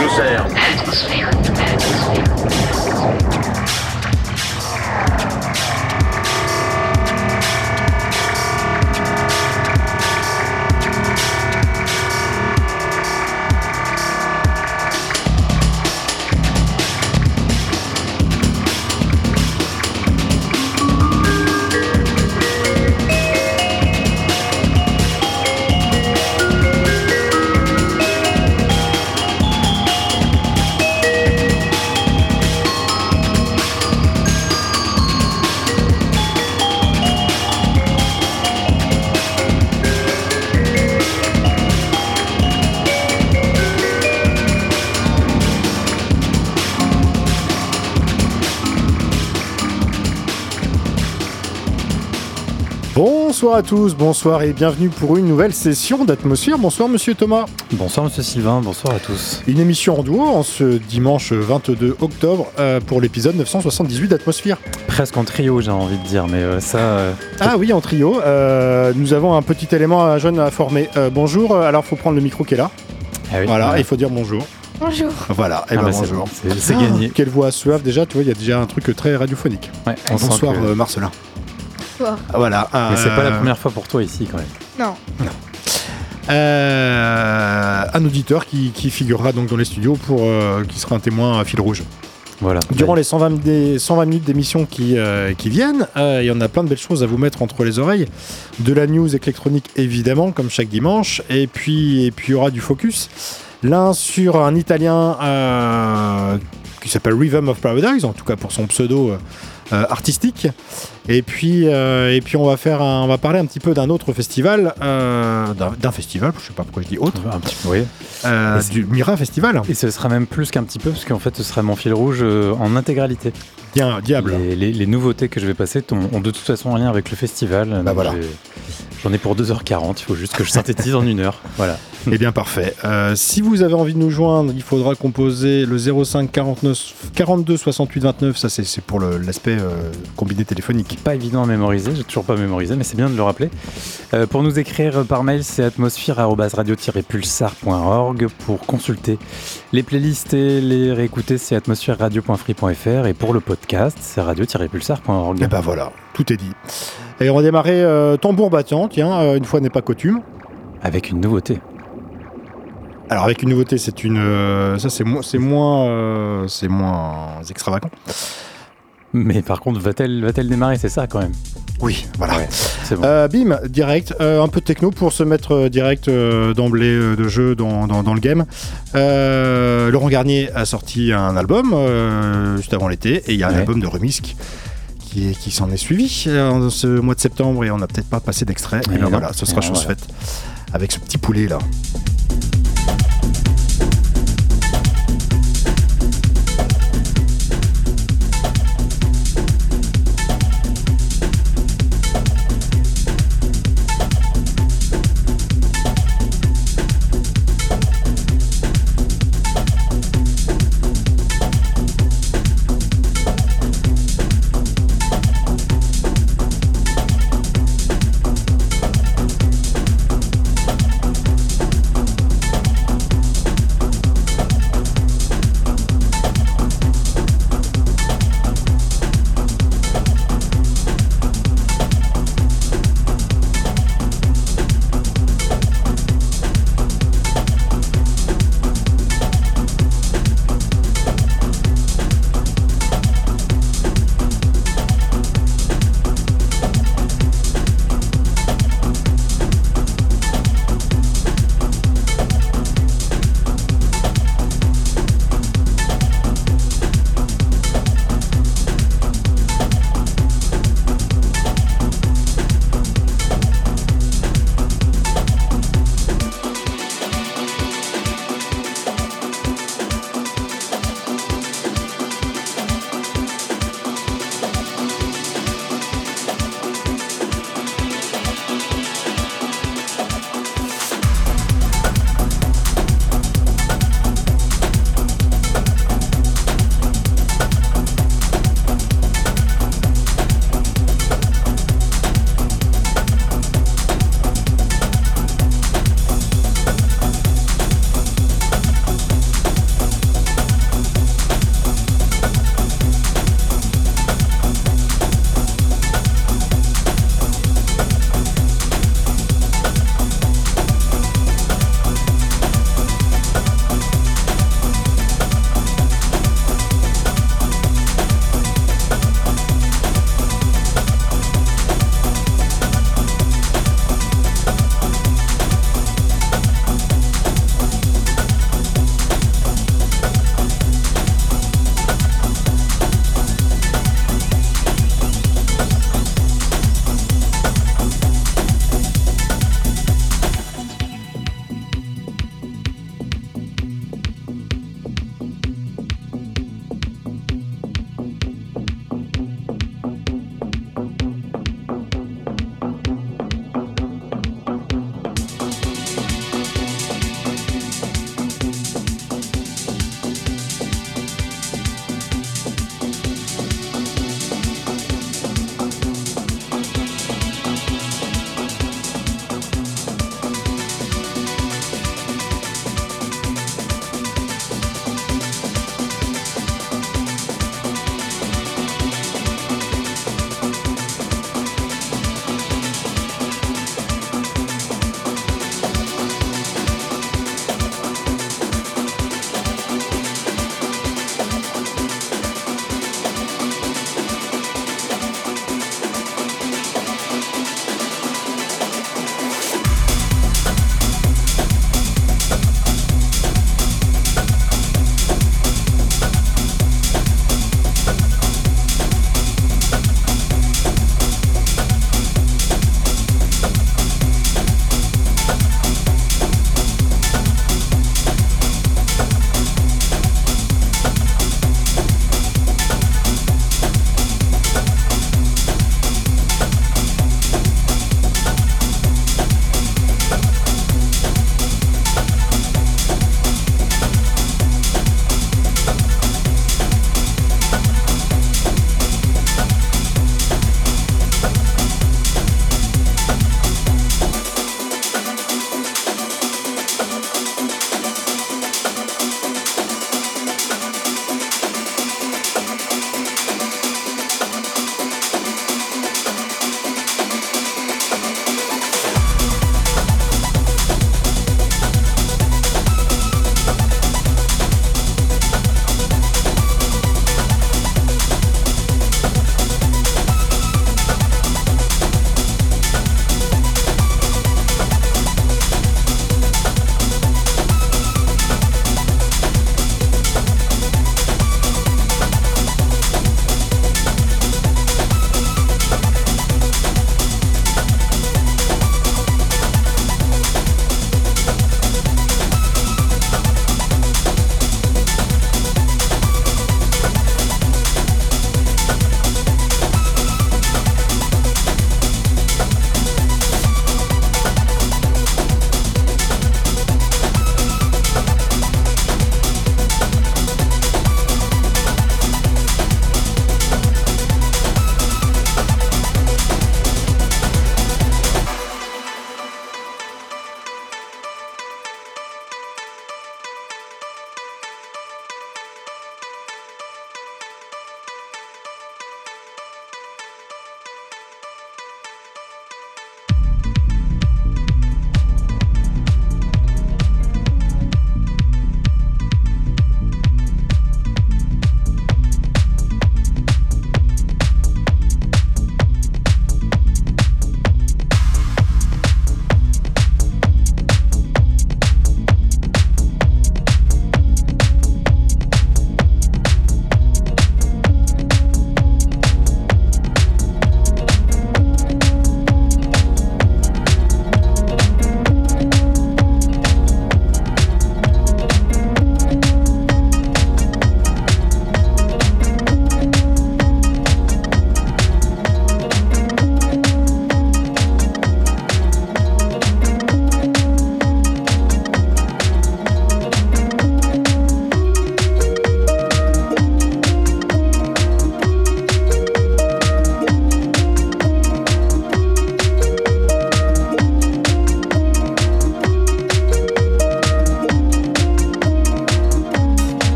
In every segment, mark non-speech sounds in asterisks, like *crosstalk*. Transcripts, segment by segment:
Nous sers Bonsoir à tous, bonsoir et bienvenue pour une nouvelle session d'Atmosphère. Bonsoir Monsieur Thomas. Bonsoir Monsieur Sylvain, bonsoir à tous. Une émission en duo en ce dimanche 22 octobre euh, pour l'épisode 978 d'Atmosphère. Presque en trio j'ai envie de dire, mais euh, ça... euh, Ah oui, en trio. Euh, nous avons un petit élément à jeune à former. Euh, bonjour, alors faut prendre le micro qui est là. ah oui, Voilà, ouais. il faut dire bonjour. Bonjour. Voilà, et Ah ben bah, c'est bonjour. bon, c'est- c'est Ah, gagné. Quelle voix suave déjà, tu vois, il y a déjà un truc très radiophonique. Ouais, on sent Bonsoir que- euh, Marcelin. Bonsoir. Voilà. Mais c'est pas la euh, première fois pour toi ici quand même. Non. euh, un auditeur qui, qui figurera donc dans les studios pour euh, qui sera un témoin à fil rouge. Voilà. Durant les 120, des 120 minutes d'émission qui, euh, qui viennent, euh, il y en a plein de belles choses à vous mettre entre les oreilles. De la news électronique, évidemment, comme chaque dimanche. Et puis, et puis il y aura du focus. L'un sur un Italien euh, qui s'appelle Rhythm of Paradise, en tout cas pour son pseudo euh, artistique. Et puis, euh, et puis on va faire, un- on va parler un petit peu d'un autre festival, euh, d'un festival, je sais pas pourquoi je dis autre, Un petit peu, oui. du Mira Festival. Et ce sera même plus qu'un petit peu, parce qu'en fait ce sera mon fil rouge en intégralité. Bien, diable. Les, les- les nouveautés que je vais passer ont, ont de toute façon un lien avec le festival. Bah voilà. J'en ai pour 2h40, il faut juste que je synthétise en une heure. *laughs* Voilà. Eh bien parfait. Euh, si vous avez envie de nous joindre, il faudra composer le 05 49 42 68 29. Ça c'est pour le- l'aspect euh, combiné téléphonique. Pas évident à mémoriser, j'ai toujours pas mémorisé, mais c'est bien de le rappeler. Euh, pour nous écrire par mail, c'est atmosphère-radio-pulsar.org. Pour consulter les playlists et les réécouter, c'est atmosphère-radio.free.fr. Et pour le podcast, c'est radio-pulsar.org. Et ben voilà, tout est dit. Et on va démarrer euh, tambour battant. Tiens, euh, une fois n'est pas coutume. Avec une nouveauté. Alors avec une nouveauté, c'est une, euh, ça c'est moins, c'est moins, euh, c'est moins extravagant. Mais par contre, va-t-elle va démarrer? C'est ça quand même. Oui, voilà. Bon. Euh, bim, direct, euh, un peu de techno pour se mettre euh, direct euh, d'emblée de jeu dans, dans- dans le game. Laurent Garnier a sorti un album juste avant l'été et il y a un album de Remisk qui, s'en est suivi euh, ce mois de septembre et on n'a peut-être pas passé d'extrait. Et Et ben voilà, ce sera Et chose voilà. faite avec ce petit poulet là.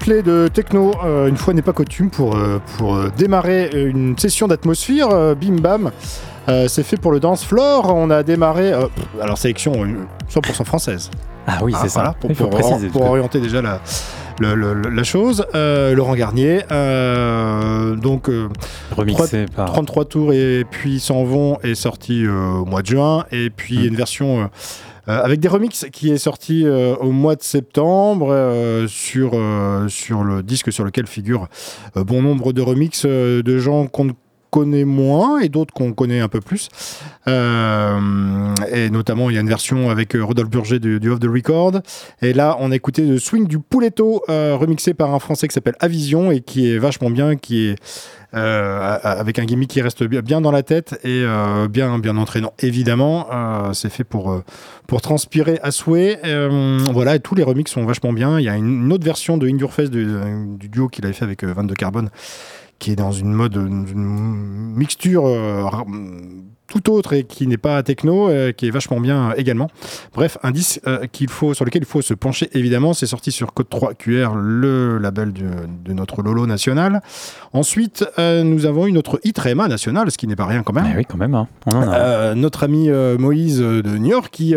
Triplé de techno, euh, une fois n'est pas coutume, pour, euh, pour euh, démarrer une session d'atmosphère. bim bam, c'est fait pour le dance floor. On a démarré, alors sélection euh, 100% française. Ah oui, Ah, c'est voilà, ça. pour, pour- préciser. orienter déjà la, la chose. Laurent Garnier, donc remixé par. 33 tours et puis s'en vont est sorti au mois de juin. Et puis a une version. Euh, avec des remixes qui est sorti euh, au mois de septembre euh, sur, le disque sur lequel figure bon nombre de remixes de gens qu'on connaît moins et d'autres qu'on connaît un peu plus. Euh, et notamment, il y a une version avec euh, Rodolphe Burger du, du Off the Record. Et là, on a écouté le Swing du Pouletto, euh, remixé par un Français qui s'appelle Avision et qui est vachement bien, qui est avec un gimmick qui reste bien, dans la tête et bien, bien entraînant. Évidemment, c'est fait pour, pour transpirer à souhait. Voilà, et tous les remixes sont vachement bien. Il y a une, autre version de In Your du, du duo qu'il avait fait avec euh, Van de Carbone qui est dans une mode, une, mixture tout autre et qui n'est pas techno, euh, qui est vachement bien euh, également. Bref, un disque euh, qu'il faut, sur lequel il faut se pencher évidemment. C'est sorti sur Code 3 QR, le label du- de notre Lolo national. Ensuite, euh, nous avons eu notre Itrema national, ce qui n'est pas rien quand même. Oui, quand même. hein. On en a. Notre ami Moïse de New York qui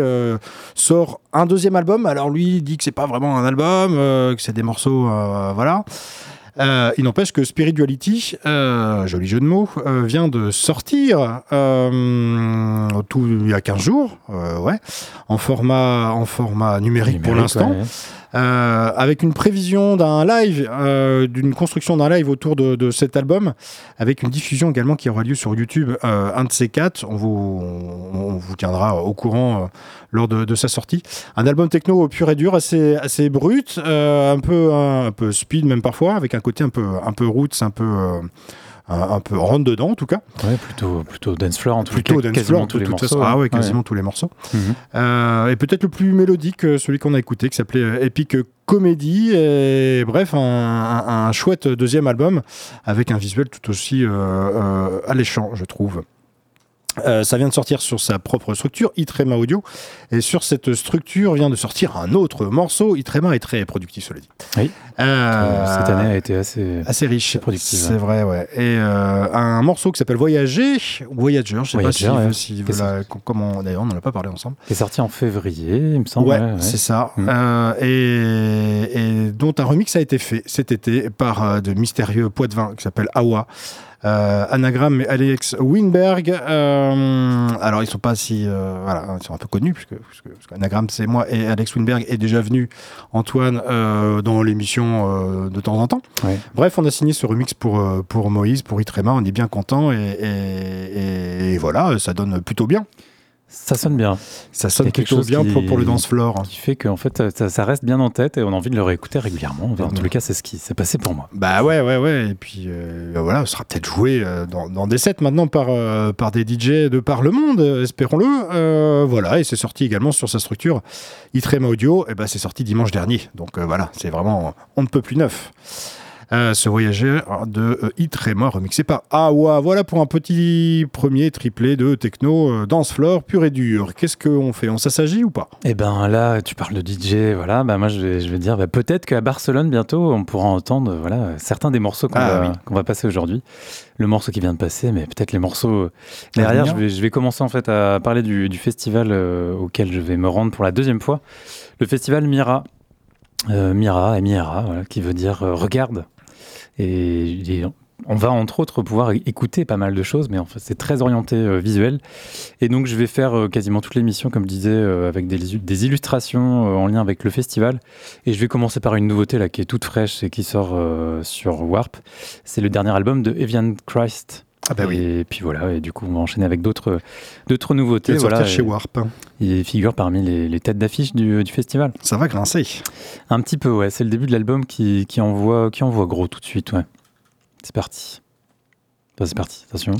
sort un deuxième album. Alors lui il dit que c'est pas vraiment un album, que c'est des morceaux, voilà. Euh, il n'empêche que Spirituality, euh, joli jeu de mots, euh, vient de sortir euh, tout, il y a 15 jours, euh, ouais, en format, en format numérique, pour l'instant. ouais. Euh, avec une prévision d'un live, euh, d'une construction d'un live autour de, cet album, avec une diffusion également qui aura lieu sur YouTube, euh, un de ces quatre. On vous, tiendra au courant euh, lors de, sa sortie. Un album techno pur et dur, assez, assez brut, un, peu, un, peu speed même parfois, avec un côté un peu, un peu roots, un peu, un, peu rentre dedans en tout cas. Ouais, plutôt, plutôt dance floor en tout Plutôt cas. dance quasiment floor, tous les morceaux. Ah ouais, ouais. quasiment tous les morceaux. Mhm. Euh, et peut-être le plus mélodique, euh, celui qu'on a écouté, qui s'appelait euh, Epic Comedy. Et bref, un, un- un chouette deuxième album avec un visuel tout aussi euh, euh, alléchant, je trouve. Euh, ça vient de sortir sur sa propre structure, Itrema Audio. Et sur cette structure vient de sortir un autre morceau. Itrema est très productif, cela dit. Oui. Euh, Cette année a été assez. assez riche, assez productive, C'est vrai, ouais. Et euh, un morceau qui s'appelle Voyager, Voyager, je sais Voyager, pas si, ouais. si comment. D'ailleurs, on n'en a pas parlé ensemble. qui est sorti en février, il me semble. Ouais, c'est ça. Mm. Et, et dont un remix a été fait cet été par de mystérieux Poitvin qui s'appelle Awa. Euh, Anagram et Alex Winberg. Euh, alors, ils sont pas si. euh, voilà, ils sont un peu connus, puisque, qu'Anagram, c'est moi et Alex Winberg est déjà venu, Antoine, dans l'émission de temps en temps. Ouais. Bref, on a signé ce remix pour, pour Moïse, pour Itrema. On est bien content et, et- et voilà, ça donne plutôt bien. Ça sonne bien. Ça sonne quelque plutôt chose bien qui- pour, pour le dance floor. Qui fait qu'en fait, ça, ça reste bien en tête et on a envie de le réécouter régulièrement. Enfin, en tous les cas, c'est ce qui s'est passé pour moi. Bah ouais, ouais, ouais. Et puis euh, voilà, ce sera peut-être joué euh, dans, dans des sets maintenant par, euh, par des DJ de par le monde, espérons-le. Voilà, et c'est sorti également sur sa structure Itrema Audio. Et bah c'est sorti dimanche dernier. Donc voilà, c'est vraiment, on ne peut plus neuf. Euh, ce voyageur de euh, Hit Rema remixé par Awa. Voilà pour un petit premier triplé de techno euh, dance floor pur et dur. Qu'est-ce qu'on fait? On s'assagit ou pas? Eh ben là, tu parles de DJ, voilà. Bah moi, je vais, je vais dire, bah, peut-être qu'à Barcelone bientôt, on pourra entendre, voilà, certains des morceaux qu'on Ah va, oui. va passer aujourd'hui. Le morceau qui vient de passer, mais peut-être les morceaux derrière. Je vais, je vais commencer en fait à parler du, du festival euh, auquel je vais me rendre pour la deuxième fois. Le festival Mira. Euh, Mira, M-I-R-A, voilà, qui veut dire euh, regarde. Et, on va entre autres pouvoir écouter pas mal de choses, mais c'est très orienté euh, visuel. Et donc je vais faire euh, quasiment toute l'émission, comme je disais, euh, avec des, illustrations euh, en lien avec le festival. Et je vais commencer par une nouveauté là qui est toute fraîche et qui sort sur Warp. C'est le dernier album de Evian Christ. Ah bah oui. Et puis voilà, et du coup on va enchaîner avec d'autres d'autres nouveautés. Peut-être Voilà, chez Warp. il figure parmi les, les têtes d'affiche du, du festival. Ça va grincer. Un petit peu, ouais. C'est le début de l'album qui, qui, envoie, qui envoie gros tout de suite, ouais. C'est parti. Enfin, c'est parti, attention.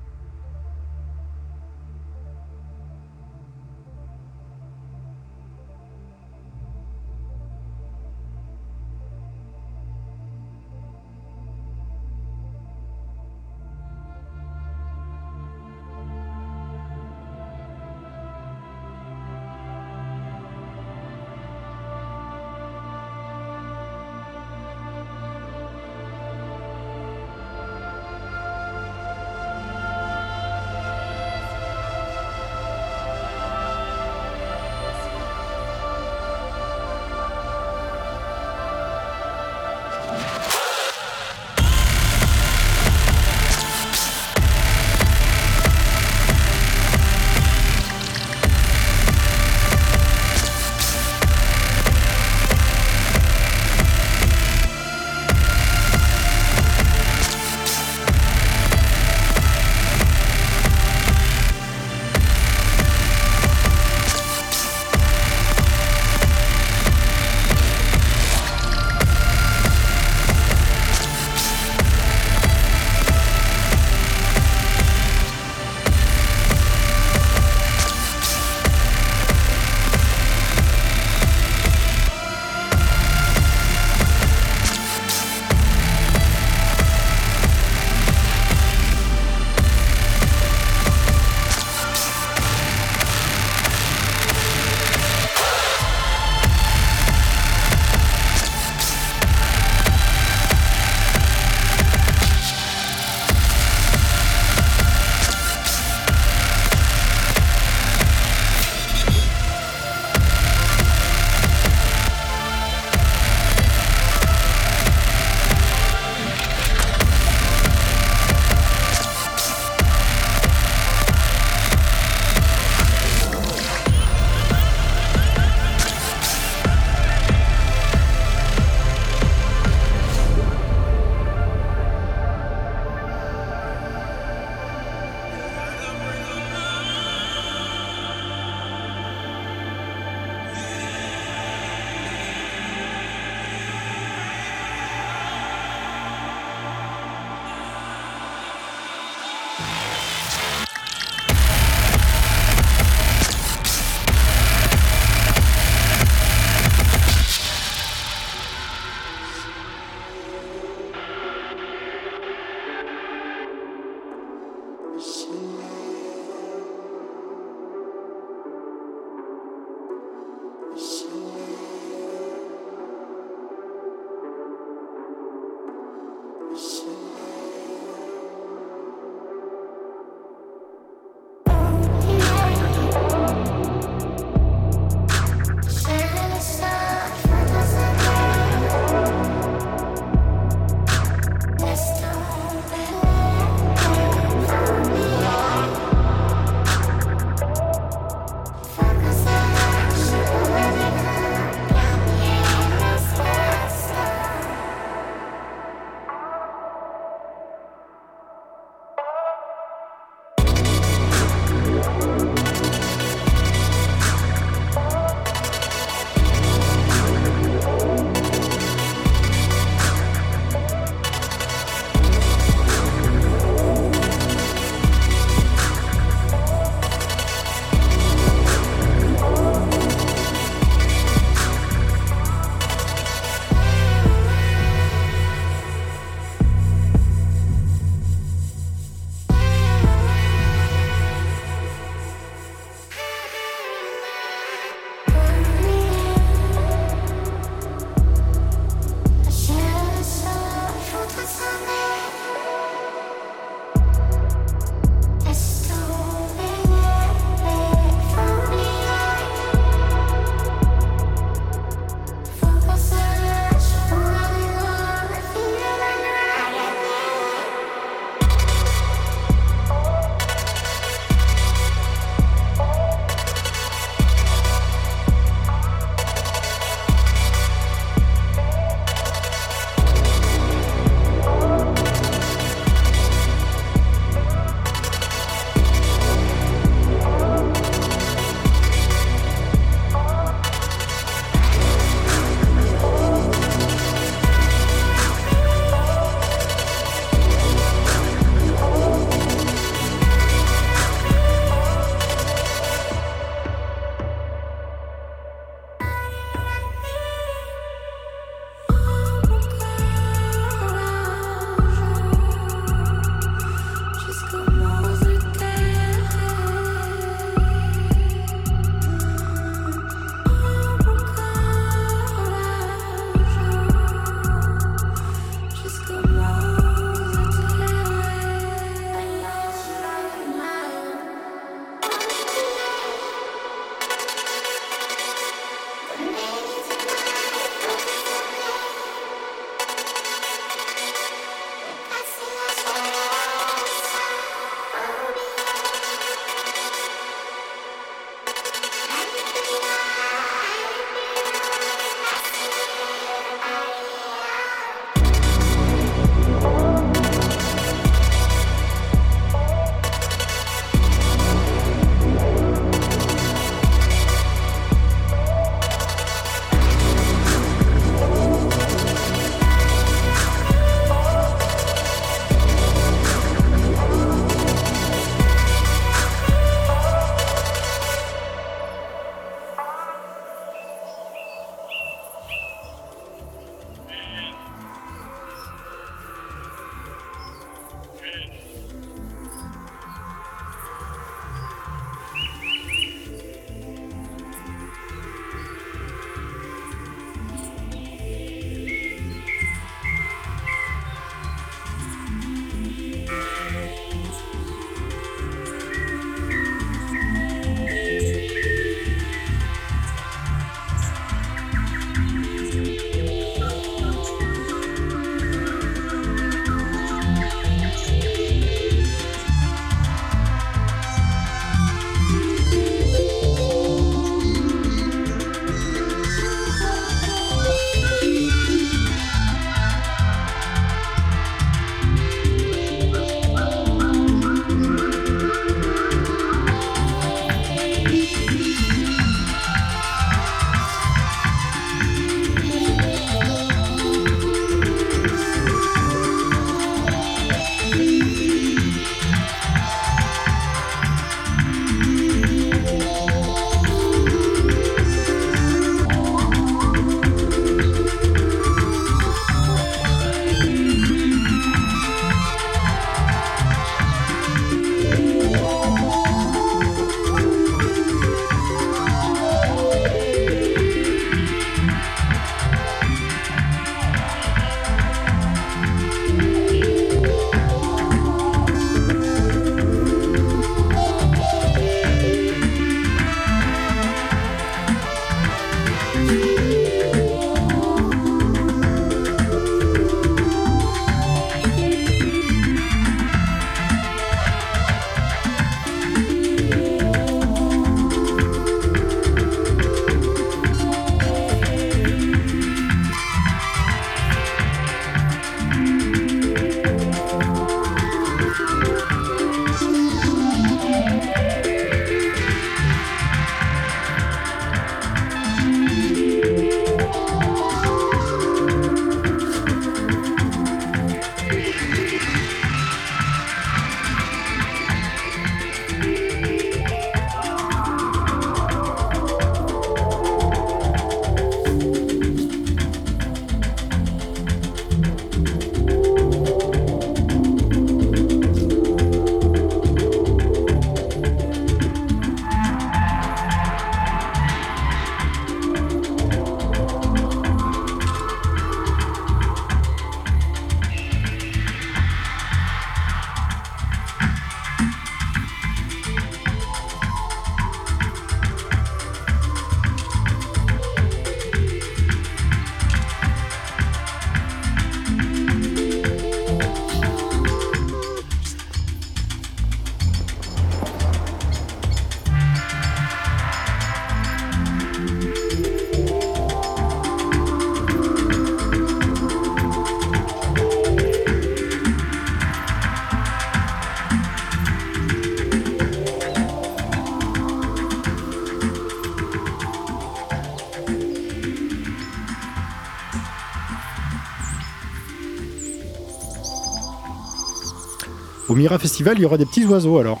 Mira Festival, il y aura des petits oiseaux alors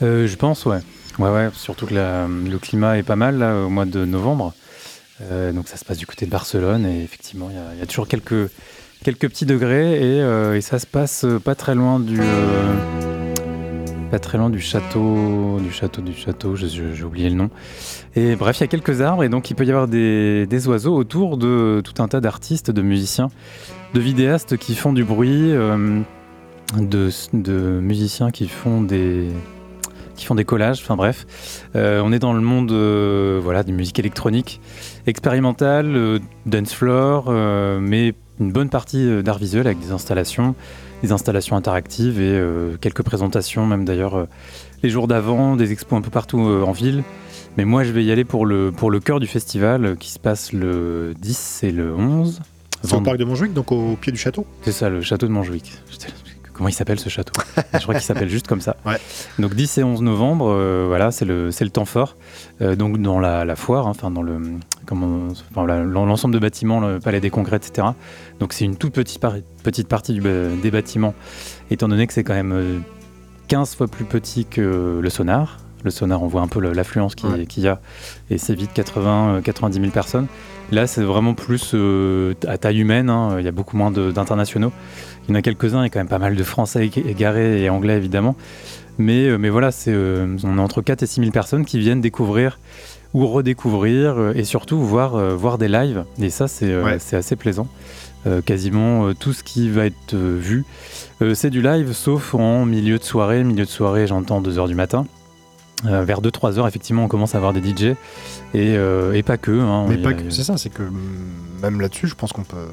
Je pense, ouais. Ouais, ouais, surtout que le climat est pas mal là, au mois de novembre. donc ça se passe du côté de Barcelone et effectivement, il y, a toujours quelques, quelques petits degrés et, et, ça se passe pas très loin du pas très loin du château, du château, du château, j'ai oublié le nom. Et bref, il y a quelques arbres et donc il peut y avoir des, oiseaux autour de tout un tas d'artistes, de musiciens, de vidéastes qui font du bruit, euh, de, musiciens qui font des qui font des collages, enfin bref. Euh, on est dans le monde euh, voilà, des musiques électroniques, expérimentales, dance floor, mais une bonne partie d'art visuel avec des installations, des installations interactives et euh, quelques présentations, même d'ailleurs euh, les jours d'avant, des expos un peu partout euh, en ville. Mais moi, je vais y aller pour le, pour le cœur du festival qui se passe le 10 et le 11. C'est au parc de Montjuic, donc au pied du château? C'est ça, le château de Montjuic. Comment il s'appelle ce château? Je crois qu'il s'appelle juste comme ça. Donc 10 et 11 novembre, euh, voilà, c'est le, le temps fort. Euh, donc dans la, foire, hein, enfin dans le l'ensemble de bâtiments, le palais des congrès, etc. Donc c'est une toute petite, petite partie des bâtiments, étant donné que c'est quand même 15 euh, fois plus petit que le sonar. Le sonar, on voit un peu l'affluence qu'il y a, et c'est vite 80, 90 000 personnes. Là, c'est vraiment plus à taille humaine, hein. il y a beaucoup moins d'internationaux. Il y en a quelques-uns, il y a quand même pas mal de Français égarés et Anglais évidemment. Mais, euh, mais voilà, euh, on est entre 4 et 6 000 personnes qui viennent découvrir ou redécouvrir euh, et surtout voir, voir des lives. Et ça, c'est, c'est assez plaisant. quasiment tout ce qui va être vu, c'est du live, sauf en milieu de soirée. Milieu de soirée, j'entends 2h du matin. Vers 2-3 heures, effectivement, on commence à avoir des DJ et, et pas que. Hein. Mais pas que, c'est ça, c'est que même là-dessus, je pense qu'on peut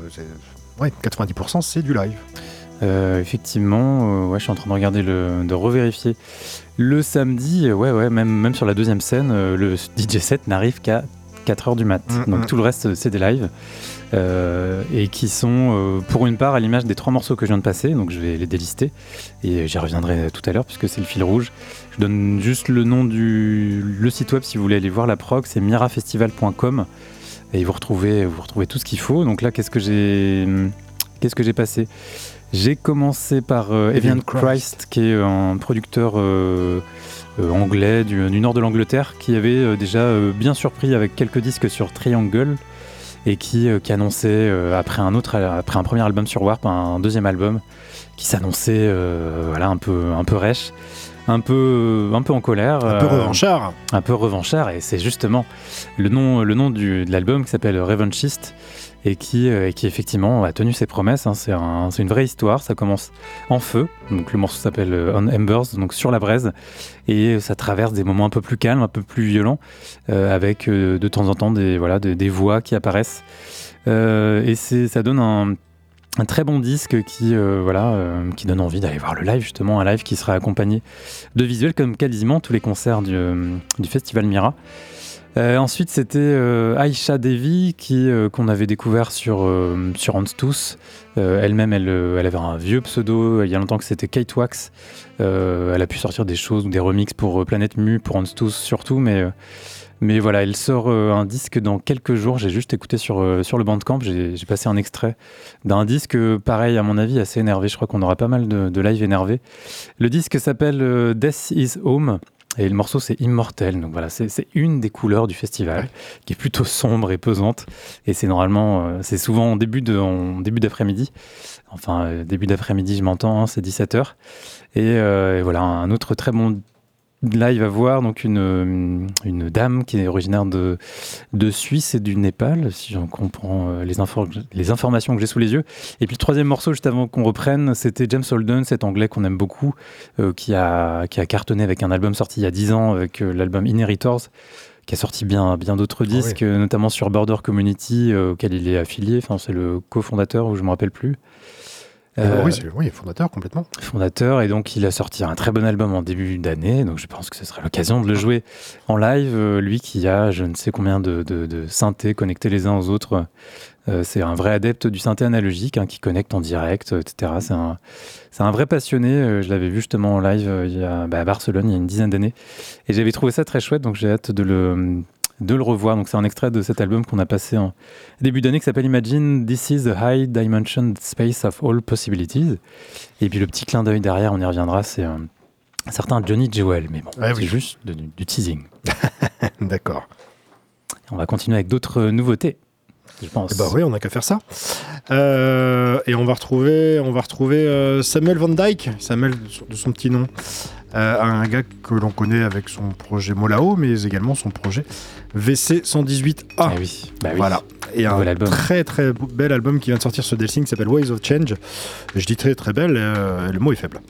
ouais, 90% c'est du live. Euh, effectivement, euh, ouais, je suis en train de regarder, le, de revérifier. Le samedi, euh, ouais, ouais, même, même sur la deuxième scène, le DJ set n'arrive qu'à 4h du mat. Mm, Donc mm. tout le reste, c'est des lives. et qui sont pour une part à l'image des trois morceaux que je viens de passer, donc je vais les délister et j'y reviendrai tout à l'heure puisque c'est le fil rouge. Je donne juste le nom du le site web si vous voulez aller voir la prog, c'est mirafestival.com et vous retrouvez, vous retrouvez tout ce qu'il faut. Donc là, qu'est-ce que j'ai, qu'est-ce que j'ai passé? J'ai commencé par euh, Evian Christ, qui est un producteur euh, euh, anglais du, nord de l'Angleterre, qui avait déjà bien surpris avec quelques disques sur Triangle et qui, qui annonçait après un autre, après un premier album sur Warp, un, deuxième album qui s'annonçait voilà un peu un peu rêche un peu, un peu en colère. Un peu euh, revanchard. un peu revanchard, et c'est justement le nom, le nom du, de l'album qui s'appelle Revanchist et qui, euh, qui effectivement a tenu ses promesses. Hein. C'est un, une vraie histoire. Ça commence en feu. Donc le morceau s'appelle euh, On Embers, donc sur la braise, et ça traverse des moments un peu plus calmes, un peu plus violents, avec de temps en temps des voilà des, des voix qui apparaissent. et ça donne un un très bon disque qui, euh, voilà, euh, qui donne envie d'aller voir le live, justement, un live qui sera accompagné de visuels comme quasiment tous les concerts du, euh, du Festival Mira. Ensuite, c'était Aisha Devi qui qu'on avait découvert sur sur Tous. Elle-même, elle, avait un vieux pseudo il y a longtemps que c'était Kate Wax. elle a pu sortir des choses des remixes pour Planète Mu, pour Tous surtout, mais mais voilà, elle sort euh, un disque dans quelques jours. J'ai juste écouté sur, euh, sur le Bandcamp. J'ai passé un extrait d'un disque, euh, pareil, à mon avis, assez énervé. Je crois qu'on aura pas mal de, de live énervés. Le disque s'appelle Death is Home. Et le morceau, c'est Immortel. Donc voilà, c'est une des couleurs du festival, qui est plutôt sombre et pesante. Et c'est normalement, c'est souvent en début d'après-midi. Enfin, début d'après-midi, je m'entends, hein, c'est 17h. Et, et, voilà, un autre très bon Là, il va voir donc une, une dame qui est originaire de, de Suisse et du Népal, si j'en comprends euh, les, les informations que j'ai sous les yeux. Et puis le troisième morceau, juste avant qu'on reprenne, c'était James Holden, cet anglais qu'on aime beaucoup, euh, qui, a, qui a cartonné avec un album sorti il y a 10 ans, avec euh, l'album Inheritors qui a sorti bien, bien d'autres ah disques, notamment sur Border Community, auquel il est affilié. Enfin, c'est le cofondateur, ou je ne me rappelle plus. Euh, oui, oui, fondateur complètement. Fondateur, et donc il a sorti un très bon album en début d'année, donc je pense que ce sera l'occasion de le jouer en live. Euh, lui qui a je ne sais combien de, de, synthés connectés les uns aux autres, euh, c'est un vrai adepte du synthé analogique hein, qui connecte en direct, etc. C'est un, un, vrai passionné. je l'avais vu justement en live il y a, bah, à Barcelone il y a une dizaine d'années, et j'avais trouvé ça très chouette, donc j'ai hâte de le de le revoir. Donc c'est un extrait de cet album qu'on a passé en début d'année qui s'appelle Imagine This is the High Dimension Space of All Possibilities. Et puis le petit clin d'œil derrière, on y reviendra, c'est un certain Johnny Jewel. Mais bon, Ah c'est oui. juste de- du teasing. *laughs* D'accord. On va continuer avec d'autres nouveautés, je pense. Bah oui, on n'a qu'à faire ça. Euh, et on va retrouver, on va retrouver euh, Samuel Van Dyke, Samuel de son- petit nom, Euh, un gars que l'on connaît avec son projet Molao, mais également son projet VC 118A. Ah oui, bah oui. Voilà. Et un album. très très bel album qui vient de sortir sur Delsing qui s'appelle Ways of Change. Je dis très très belle, euh, le mot est faible.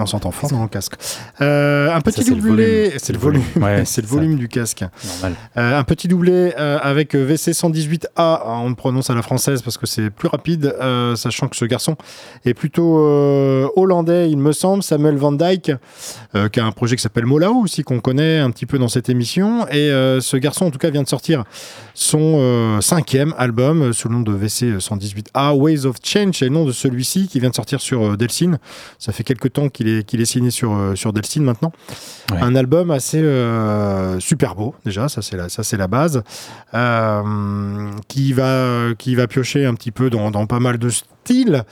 On s'entend fort dans le casque. Euh, un petit c'est le doublé. volume. C'est le volume. Ouais, *laughs* c'est le ça. volume du casque. Normal. Euh, un petit doublé euh, avec VC 118A, on le prononce à la française parce que c'est plus rapide, euh, sachant que ce garçon est plutôt euh, hollandais, il me semble, Samuel Van Dyke, euh, qui a un projet qui s'appelle Molao aussi, qu'on connaît un petit peu dans cette émission. Et euh, ce garçon, en tout cas, vient de sortir son euh, cinquième album euh, sous le nom de VC 118A, Ways of Change, c'est le nom de celui-ci qui vient de sortir sur euh, Delsin. Ça fait quelques temps qu'il est, qu'il est signé sur, sur Delsin maintenant. Ouais. Un album assez super beau, déjà, ça c'est la, ça, c'est la base, qui, va, qui va piocher un petit peu dans, dans pas mal de styles,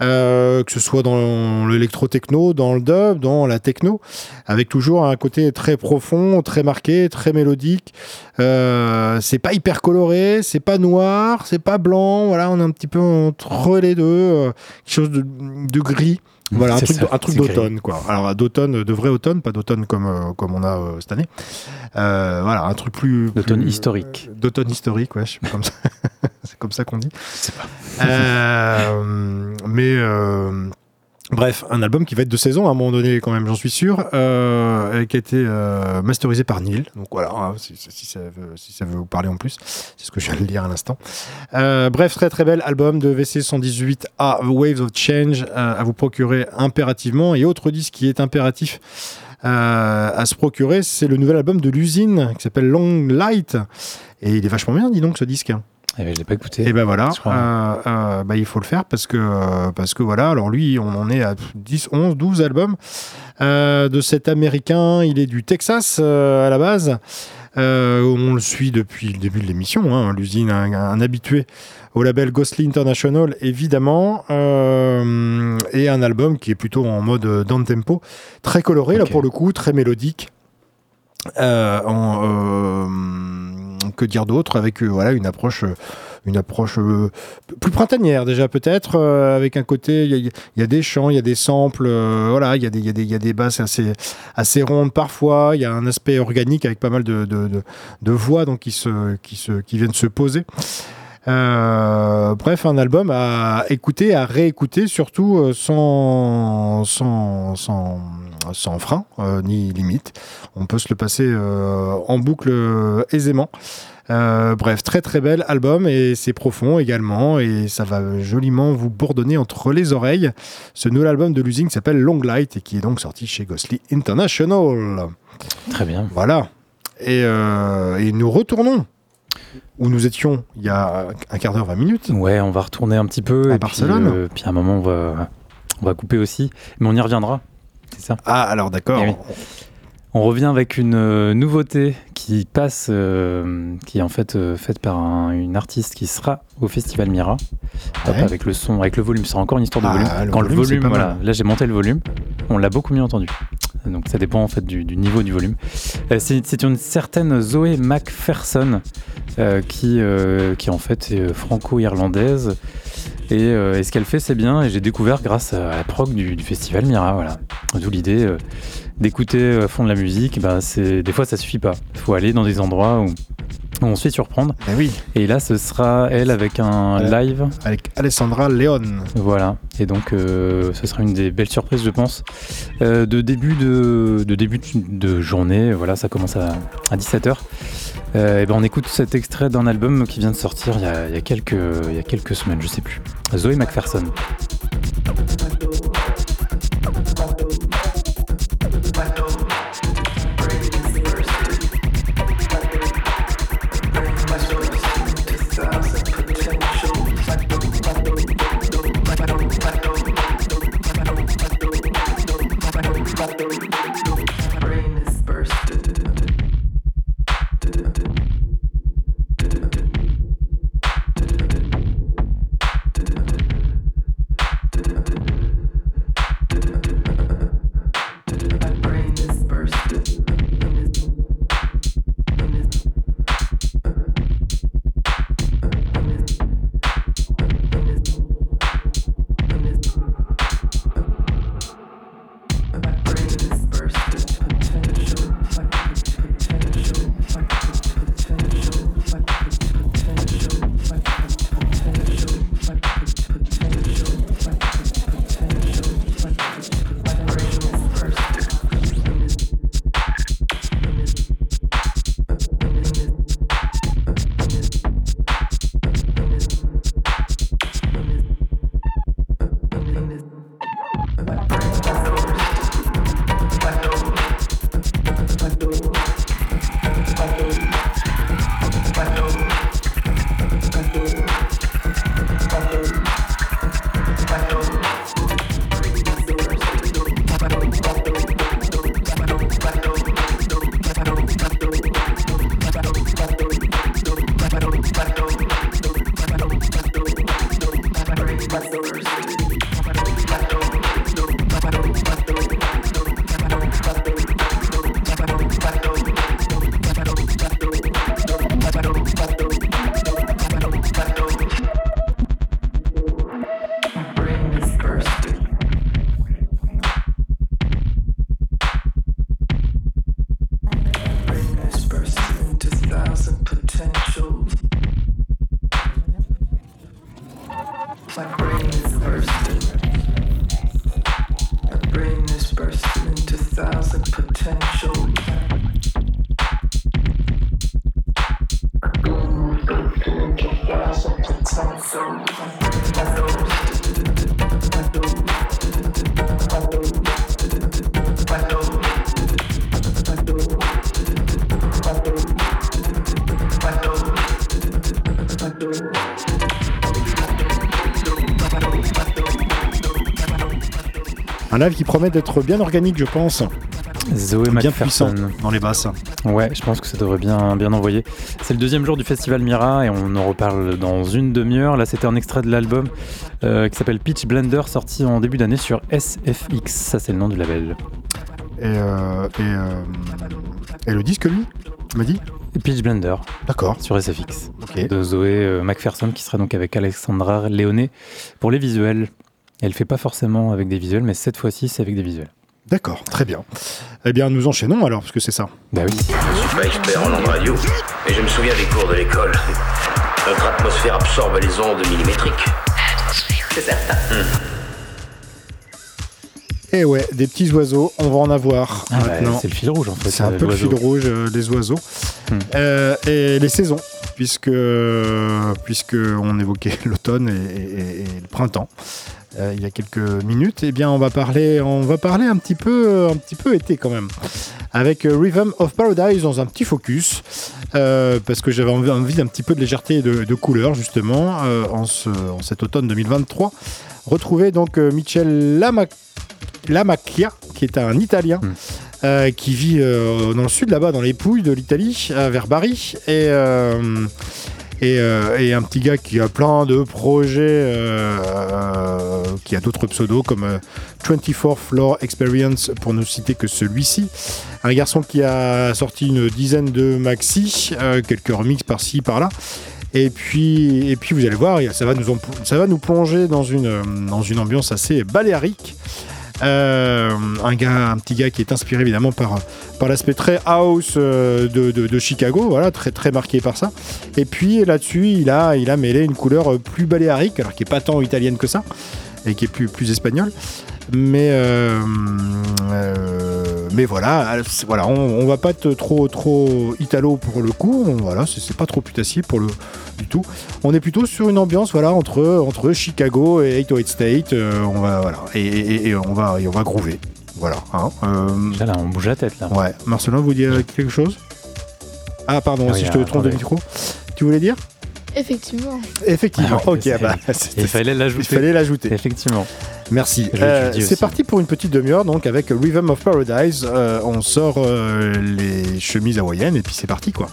euh, que ce soit dans l'électro-techno, dans le dub, dans la techno, avec toujours un côté très profond, très marqué, très mélodique. Euh, c'est pas hyper coloré, c'est pas noir, c'est pas blanc, voilà, on est un petit peu entre les deux, euh, quelque chose de, de gris. Voilà, un truc, ça, un truc c'est gris. d'automne, quoi. Alors, d'automne, de vrai automne, pas d'automne comme, euh, comme on a euh, cette année. Euh, voilà, un truc plus. D'automne historique. D'automne historique, ouais, je sais pas comme ça. *laughs* c'est comme ça qu'on dit. Je sais pas. Mais bref, un album qui va être de saison à un moment donné quand même, j'en suis sûr, euh, qui a été euh, masterisé par Neil. Donc voilà, hein, si, ça veut, si ça veut vous parler en plus, c'est ce que je viens de dire à l'instant. Euh, bref, très très bel album de VC 118 à Waves of Change à vous procurer impérativement. Et autre disque qui est impératif à se procurer, c'est le nouvel album de l'usine qui s'appelle Long Light. Et il est vachement bien, dis donc, ce disque. Eh je l'ai pas écouté. Et ben voilà, euh, euh, bah, il faut le faire parce que, euh, parce que voilà, alors lui, on en est à 10, 11, 12 albums euh, de cet américain. Il est du Texas à la base. Euh, on le suit depuis le début de l'émission, hein, l'usine, un, un habitué au label Ghostly International, évidemment, euh, et un album qui est plutôt en mode down tempo, très coloré là pour le coup, très mélodique. Euh, en, que dire d'autre avec euh, voilà une approche euh, une approche euh, plus printanière déjà peut-être avec un côté il y, a- des chants il y a des samples voilà il y a des il y y a des basses assez assez rondes parfois il y a un aspect organique avec pas mal de, de, de- de voix donc qui se qui se qui viennent se poser Euh, bref, un album à écouter, à réécouter, surtout euh, sans, sans, sans, sans frein euh, ni limite. On peut se le passer euh, en boucle aisément. Bref, très très bel album et c'est profond également et ça va joliment vous bourdonner entre les oreilles. Ce nouvel album de l'usine s'appelle Long Light et qui est donc sorti chez Ghostly International. Très bien. Voilà. Et, et nous retournons où nous étions il y a un quart d'heure, 20 minutes. Ouais, on va retourner un petit peu. À et Barcelone. Puis, euh, puis à un moment, on va, on va couper aussi. Mais on y reviendra. C'est ça? Ah, alors d'accord. Eh oui. On revient avec une euh, nouveauté qui passe, euh, qui est en fait euh, faite par un- une artiste qui sera au Festival Mira. Hop, Ouais. avec le son, avec le volume. C'est encore une histoire de Ah, volume. le Quand volume, le volume, voilà, là j'ai monté le volume, on l'a beaucoup mieux entendu. Donc ça dépend en fait du, niveau du volume. Euh, c'est une certaine Zoé McPherson euh, qui, euh, qui en fait est franco-irlandaise. Et, ce qu'elle fait, c'est bien. Et j'ai découvert grâce à la prog du, festival Mira. Voilà. D'où l'idée d'écouter à fond de la musique. Bah, des fois, ça suffit pas. Il faut aller dans des endroits où on se fait surprendre. Eh oui, Et là, ce sera elle avec un Ouais. live. avec Alessandra Leon. Voilà. Et donc, euh, ce sera une des belles surprises, je pense. Euh, de début de, de début de journée. Voilà, ça commence à, à 17h. et ben, on écoute cet extrait d'un album qui vient de sortir il y a, il y a quelques, il y a quelques semaines, je sais plus. Zoé McPherson. Un live qui promet d'être bien organique, je pense. Zoé Bien puissant McPherson. dans les basses. Ouais, je pense que ça devrait bien, bien envoyer. C'est le deuxième jour du festival Mira et on en reparle dans une demi-heure. Là, c'était un extrait de l'album euh, qui s'appelle Pitch Blender, sorti en début d'année sur SFX. Ça, c'est le nom du label. Et, euh, et, euh, et le disque, lui Tu m'as dit? Pitch Blender D'accord. sur SFX Ok. de Zoé McPherson qui sera donc avec Alexandra Léoné pour les visuels. Elle fait pas forcément avec des visuels, mais cette fois-ci, c'est avec des visuels. D'accord, très bien. Eh bien, nous enchaînons alors, parce que c'est ça. Bah oui. Je suis pas expert en ondes radio, mais je me souviens des cours de l'école. Notre atmosphère absorbe les ondes millimétriques. C'est certain. Et Eh ouais, des petits oiseaux, on va en avoir Ah bah, maintenant. c'est le fil rouge en fait. C'est un euh, peu le fil rouge euh, des oiseaux. Hmm. Euh, et les saisons, puisque, puisque on évoquait *laughs* l'automne et, le printemps. euh, il y a quelques minutes, eh bien, on va parler, on va parler un petit peu, un petit peu été quand même, avec euh, Rhythm of Paradise dans un petit focus, euh, parce que j'avais envie, envie d'un petit peu de légèreté et de, de couleur justement en, ce- en cet automne 2023. Retrouver donc Michel Lamac- Lamacchia, qui est un Italien. Mm. Euh, qui vit euh, dans le sud là-bas, dans les Pouilles de l'Italie, vers Bari, et, euh, et, un petit gars qui a plein de projets, qui a d'autres pseudos comme euh, 24 Floor Experience, pour ne citer que celui-ci. Un garçon qui a sorti une dizaine de maxi, quelques remixes par-ci, par-là. Et puis, et puis vous allez voir, ça va nous, ça va nous plonger dans une, dans une ambiance assez baléarique. Euh, un, gars, un petit gars qui est inspiré évidemment par, par l'aspect très house euh, de, Chicago, voilà, très, très marqué par ça. Et puis là-dessus, il a, il a mêlé une couleur plus baléarique, alors qui est pas tant italienne que ça, et qui est plus, plus espagnole. Mais, euh, euh, mais voilà, c'est- voilà on, on va pas être trop, trop italo pour le coup, on- voilà, c'est pas trop putassier pour le du tout. On est plutôt sur une ambiance voilà entre, entre Chicago et 808 State, euh, on va voilà, et, et- et on va et on va groover, voilà. hein. Euh, Là, on bouge la tête là. ouais, Marcelin, vous dire quelque chose? Ah pardon, Ah si je te trompe de micro, tu voulais dire? Effectivement. Effectivement. Ah ok, bah, Il fallait il l'ajouter. fallait l'ajouter. Effectivement. Merci. Euh, c'est parti pour une petite demi-heure donc avec Rhythm of Paradise. Euh, on sort euh, les chemises hawaïennes et puis c'est parti quoi.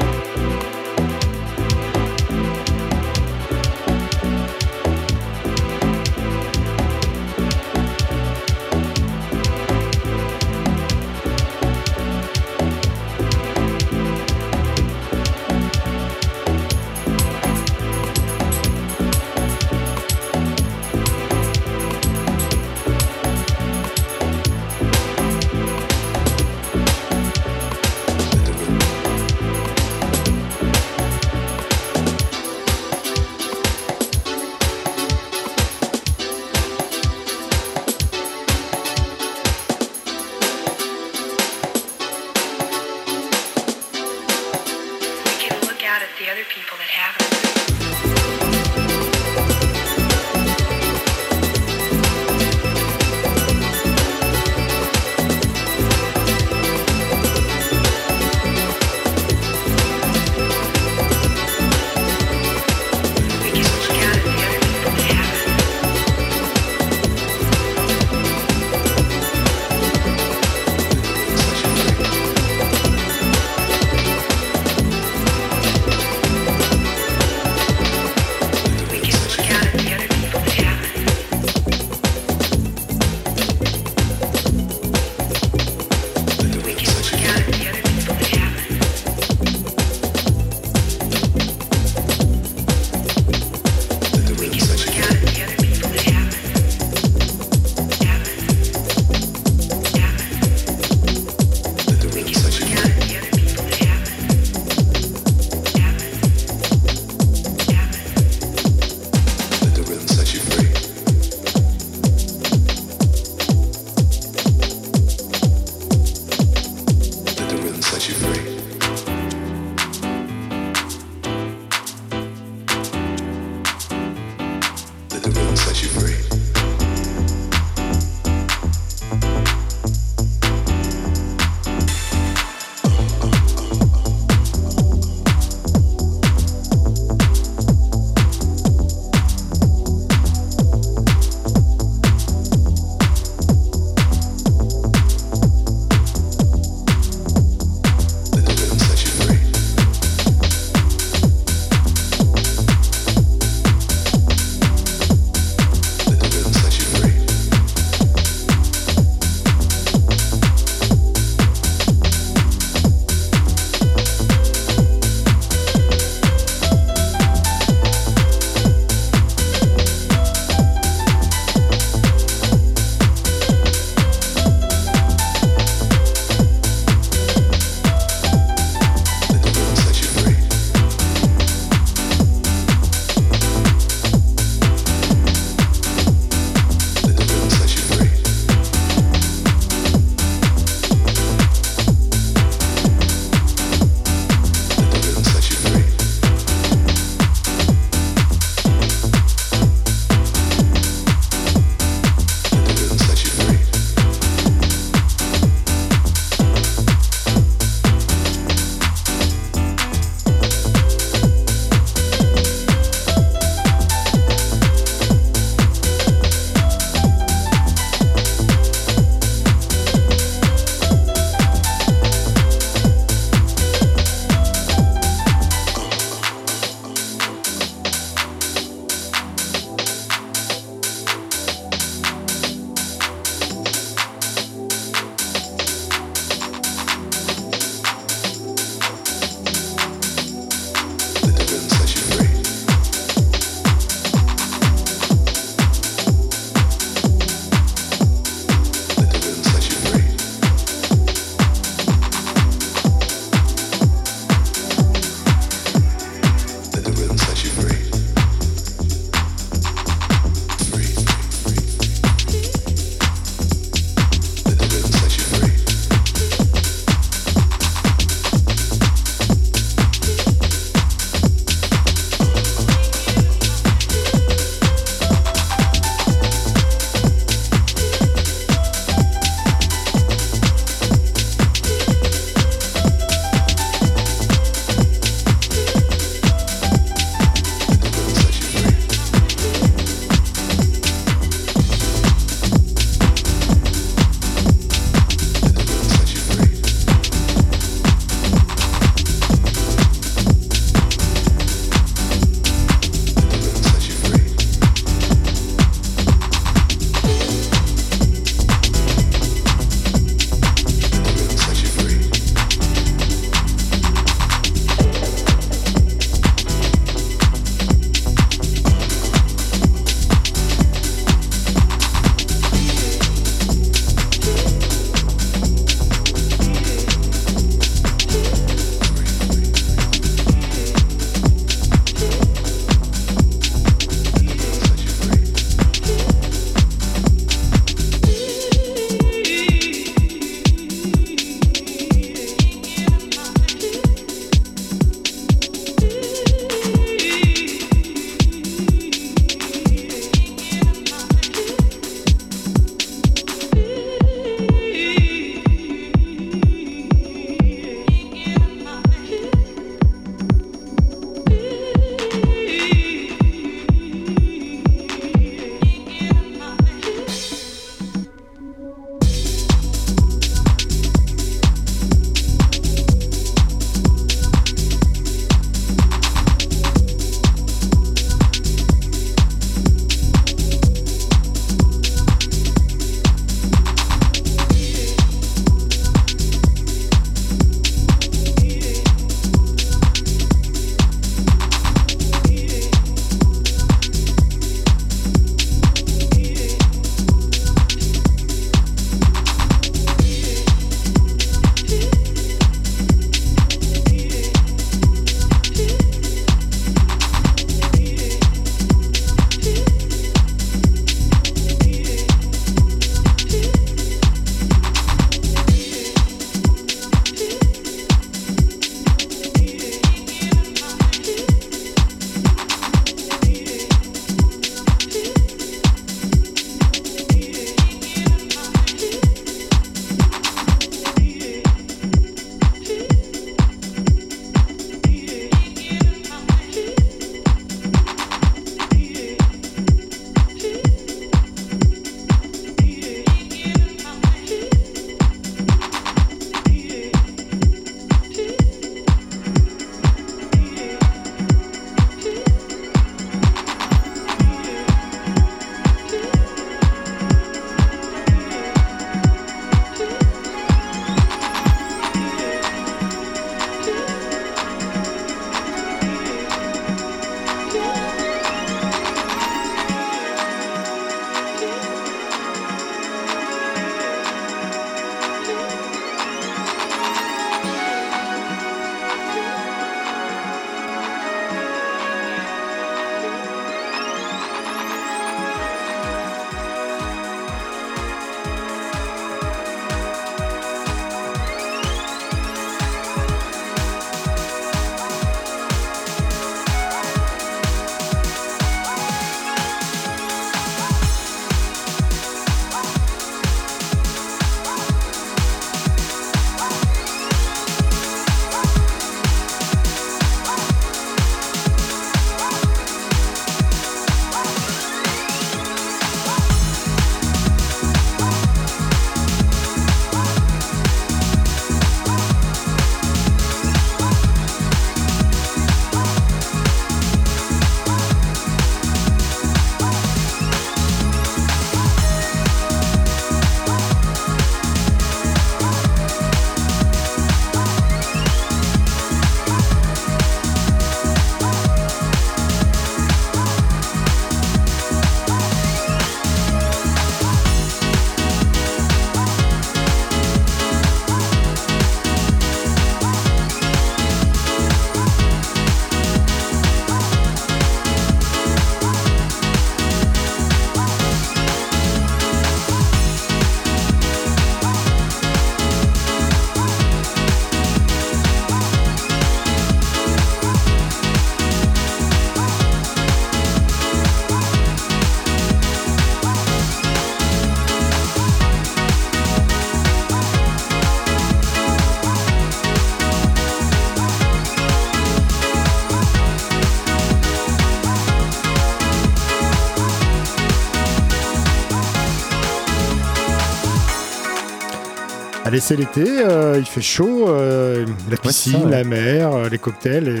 Allez, c'est l'été, euh, il fait chaud, euh, la piscine, ça, ouais. la mer, euh, les cocktails et,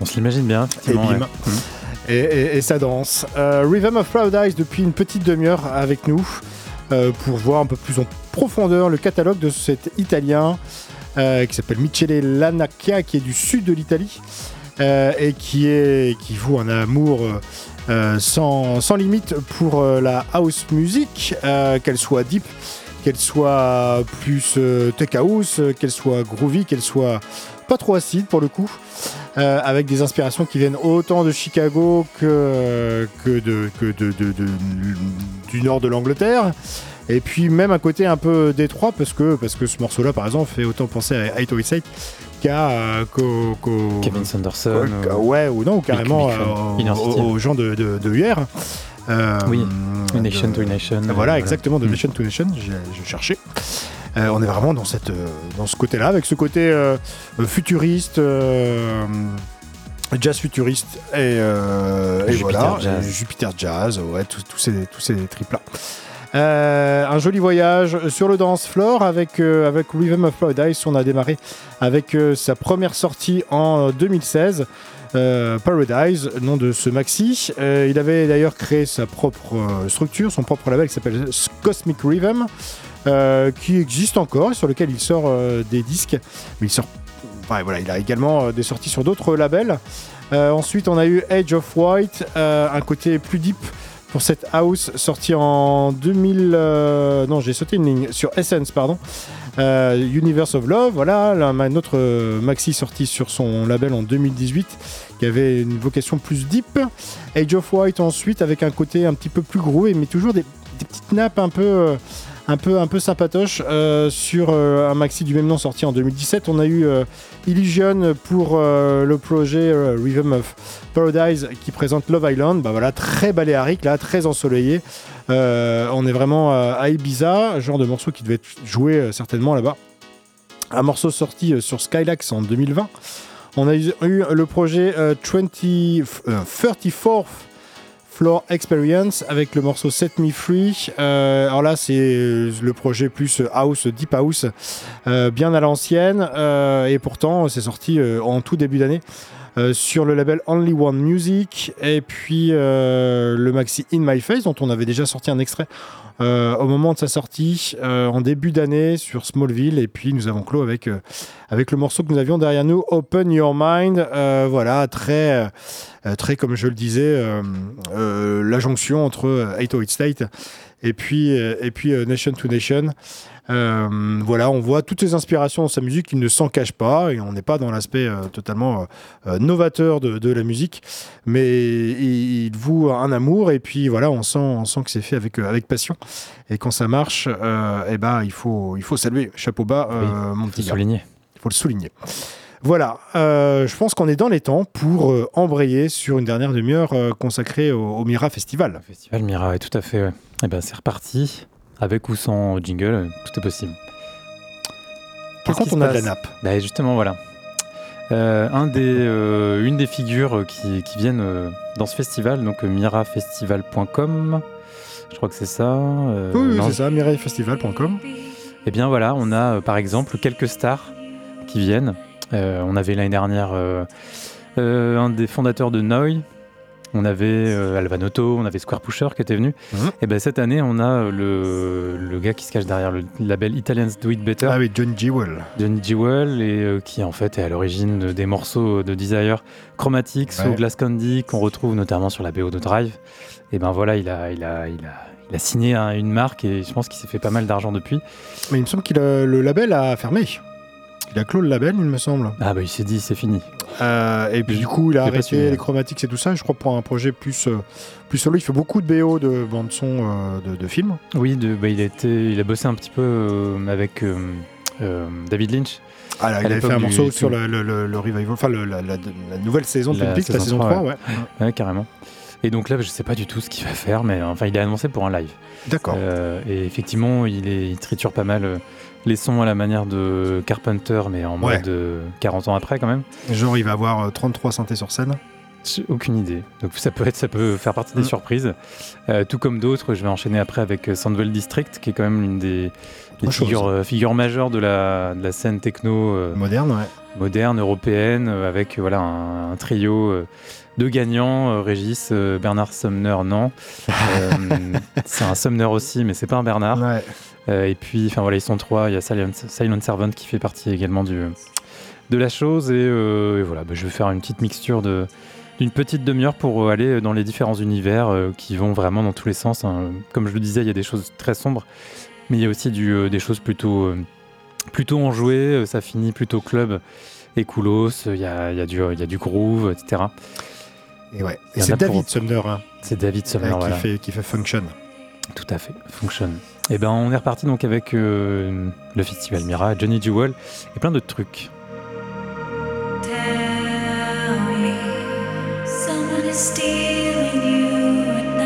On se l'imagine bien, bim. ouais. Et, et- et ça danse. Rhythm of Paradise depuis une petite demi-heure avec nous pour voir un peu plus en profondeur le catalogue de cet Italien qui s'appelle Michele Lanacchia qui est du sud de l'Italie et qui, est, qui voue un amour sans, sans limite pour la house music, qu'elle soit deep, qu'elle soit plus euh, tech house, euh, qu'elle soit groovy, qu'elle soit pas trop acide pour le coup, euh, avec des inspirations qui viennent autant de Chicago que, que, de, que de, de- de- du nord de l'Angleterre. Et puis même un côté un peu détroit parce que, parce que ce morceau-là, par exemple, fait autant penser à 808 qu'à euh, qu'au- qu'au- Kevin Sanderson. euh, ouais, ou non, ou carrément euh, aux, gens de, de, de hier. Oui, Nation to Nation. voilà, exactement, de. Nation to Nation, j'ai j'ai cherché. Euh, on est vraiment dans, cette, euh, dans ce côté-là, avec ce côté euh, futuriste, jazz futuriste, et, et Jupiter voilà, Jazz. Jupiter Jazz, ouais, tous ces, tous ces tripes-là. Euh, un joli voyage sur le dance floor avec, euh, avec Rhythm of Paradise. On a démarré avec euh, sa première sortie en euh, 2016. Euh, Paradise, nom de ce maxi. Euh, il avait d'ailleurs créé sa propre euh, structure, son propre label qui s'appelle Cosmic Rhythm, qui existe encore et sur lequel il sort des disques. Mais il sort. ouais, voilà, il a également des sorties sur d'autres labels. Ensuite, on a eu Age of White, un côté plus deep pour cette house sortie en 2000. euh, non, j'ai sauté une ligne sur Essence, pardon. Universe of Love, voilà, là, un autre maxi sorti sur son label en 2018 qui avait une vocation plus deep. Age of White ensuite avec un côté un petit peu plus groovy, mais toujours des, petites nappes un peu. un peu, un peu euh, sur euh, un maxi du même nom sorti en 2017. On a eu Illusion pour euh, le projet Rhythm of Paradise qui présente Love Island. Bah voilà, très baléarique là, très ensoleillé. On est vraiment à Ibiza, genre de morceau qui devait être joué certainement là-bas. Un morceau sorti sur Skylax en 2020. On a eu, le projet euh, 20, euh, 34th Floor Experience avec le morceau Set Me Free. Euh, alors là, c'est euh, le projet plus house, deep house, euh, bien à l'ancienne. euh, et pourtant, c'est sorti euh, en tout début d'année. Euh, sur le label Only One Music. Et puis euh, le maxi In My Face dont on avait déjà sorti un extrait euh, au moment de sa sortie en début d'année sur Smallville. Et puis nous avons clos avec, avec le morceau que nous avions derrière nous Open Your Mind. Voilà très très comme je le disais la jonction entre euh, 808 State et puis, et puis Nation to Nation euh, voilà, on voit toutes les inspirations dans sa musique, il ne s'en cache pas, et on n'est pas dans l'aspect euh, totalement euh, novateur de, de la musique, mais il, il voue un amour, et puis voilà, on sent, on sent que c'est fait avec, avec passion, et quand ça marche, eh ben, il, faut, il faut saluer, chapeau bas, euh, mon petit gars, souligner. il faut le souligner. Voilà, euh, je pense qu'on est dans les temps pour euh, embrayer sur une dernière demi-heure euh, consacrée au, au Mira Festival. Festival Mira, ouais, tout à fait. Ouais. Eh ben, c'est reparti. Avec ou sans jingle, tout est possible. Par contre, on a de la nappe? Bah, justement, voilà. Euh, un des, euh, une des figures qui, qui viennent euh, dans ce festival, donc mirafestival.com, je crois que c'est ça. euh, Oui, oui, c'est ça, mireillefestival.com. Eh bien voilà, on a euh, par exemple quelques stars qui viennent. Euh, on avait l'année dernière euh, euh, un des fondateurs de Noi. On avait euh, Alvanotto, on avait Square Pusher qui était venu. Mhm. Et ben cette année, on a euh, le, le gars qui se cache derrière le label Italians Do It Better, Ah oui, John Jewell. Johnny Jewel, et euh, qui en fait est à l'origine de- des morceaux de Desire Chromatics Ouais. ou Glass Candy qu'on retrouve notamment sur la BO de Drive. Et ben voilà, il a, il a, il a, il a signé un- une marque et je pense qu'il s'est fait pas mal d'argent depuis. Mais il me semble que le label a fermé. Il a clos le label, il me semble. Ah bah il s'est dit c'est fini. Euh, et puis du coup, il a arrêté les chromatiques et tout ça. Je crois pour un projet plus, euh, plus solo. Il fait beaucoup de BO de bande son euh, de, de films. Oui, de, bah, il, a été, il a bossé un petit peu avec David Lynch. Ah, là, À il avait fait un morceau sur le, le- le- le revival, enfin la, la- la nouvelle saison de Twin Peaks, la saison saison 3, 3. ouais. Ouais, carrément. Et donc là, je sais pas du tout ce qu'il va faire, mais enfin, il est annoncé pour un live. D'accord. Euh, et effectivement, il, est, il triture pas mal euh, les sons à la manière de Carpenter, mais en Ouais. mode euh, 40 ans après quand même. Genre, il va avoir euh, 33 synthés sur scène. Aucune idée. Donc ça peut être, ça peut faire partie des Mm. surprises. Euh, tout comme d'autres, je vais enchaîner après avec euh, Sandwell District, qui est quand même l'une des, figures, euh, figures majeures de la, de la scène techno euh, Moderne, ouais. moderne, européenne, euh, avec euh, voilà, un, un trio euh, de gagnants. euh, Régis, euh, Bernard Sumner, non. Euh, c'est un Sumner aussi, mais c'est pas un Bernard. Ouais. Et puis, enfin voilà, ils sont trois. Il y a Silent, Silent Servant qui fait partie également du, de la chose. Et, euh, et voilà, bah, je vais faire une petite mixture de d'une petite demi-heure pour aller dans les différents univers euh, qui vont vraiment dans tous les sens. hein. Comme je le disais, il y a des choses très sombres, mais il y a aussi du, euh, des choses plutôt, plutôt enjouées. Ça finit plutôt club et coolos. Il y a, y a, du, y a du groove, etc. Et ouais. Et c'est a pour- David Sumner hein, C'est David Sumner, qui, voilà. fait, qui fait Function. Tout à fait, Function. Et ben on est reparti donc avec euh, le festival Mira, Johnny Jewel et plein d'autres trucs. Tell me, someone is stealing you at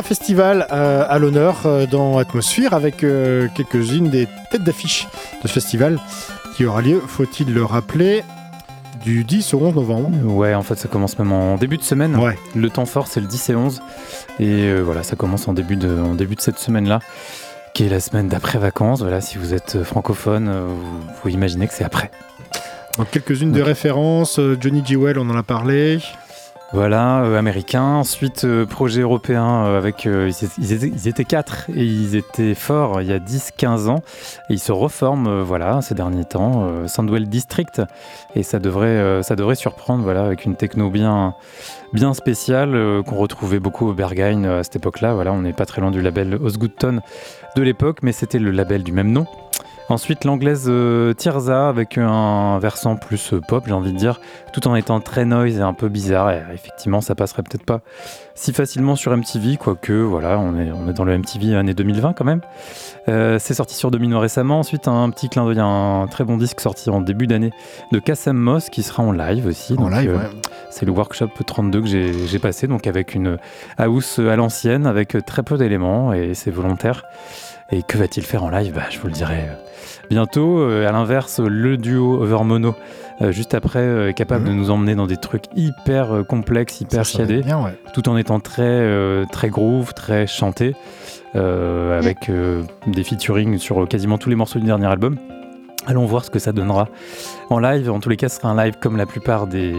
Le Mira Festival euh, à l'honneur euh, dans Atmosphère avec euh, quelques-unes des têtes d'affiche de ce festival qui aura lieu, faut-il le rappeler, du 10 au 11 novembre. Ouais, en fait, ça commence même en début de semaine. Ouais. Le temps fort, c'est le 10 et 11. Et euh, voilà, ça commence en début de, en début de cette semaine-là, qui est la semaine d'après-vacances. Voilà, si vous êtes francophone, vous, vous imaginez que c'est après. Donc quelques-unes de Ok. références, Johnny Jewell, on en a parlé. Voilà, euh, américain. Ensuite, euh, projet européen euh, avec. euh, ils, étaient- quatre et ils étaient forts il y a 10-15 ans. Ils se reforment, voilà, ces derniers temps. Sandwell District. Et ça devrait, ça devrait surprendre, voilà, avec une techno bien, bien spéciale qu'on retrouvait beaucoup au Berghain à cette époque-là. Voilà, on n'est pas très loin du label Osgoodton de l'époque, mais c'était le label du même nom. Ensuite, l'anglaise euh, Tirza avec un versant plus euh, pop, j'ai envie de dire, tout en étant très noise et un peu bizarre. Et effectivement, ça passerait peut-être pas si facilement sur MTV, quoique voilà, on est, on est dans le MTV année 2020 quand même. Euh, c'est sorti sur Domino récemment. Ensuite, un petit clin d'œil à un très bon disque sorti en début d'année de Kassem Moss qui sera en live aussi. En Donc, live, euh, ouais. c'est le workshop 32 que j'ai passé, donc avec une house à l'ancienne, avec très peu d'éléments, et c'est volontaire. Et que va-t-il faire en live? Bah, Je vous le dirai euh, bientôt. Euh, à l'inverse, le duo Over Mono, euh, juste après, euh, est capable Mhm. de nous emmener dans des trucs hyper euh, complexes, hyper Ça, ça va être chiadés, bien, ouais. tout en étant très, euh, très groove, très chanté, euh, avec euh, des featuring sur quasiment tous les morceaux du dernier album. Allons voir ce que ça donnera en live. En tous les cas, ce sera un live comme la plupart des,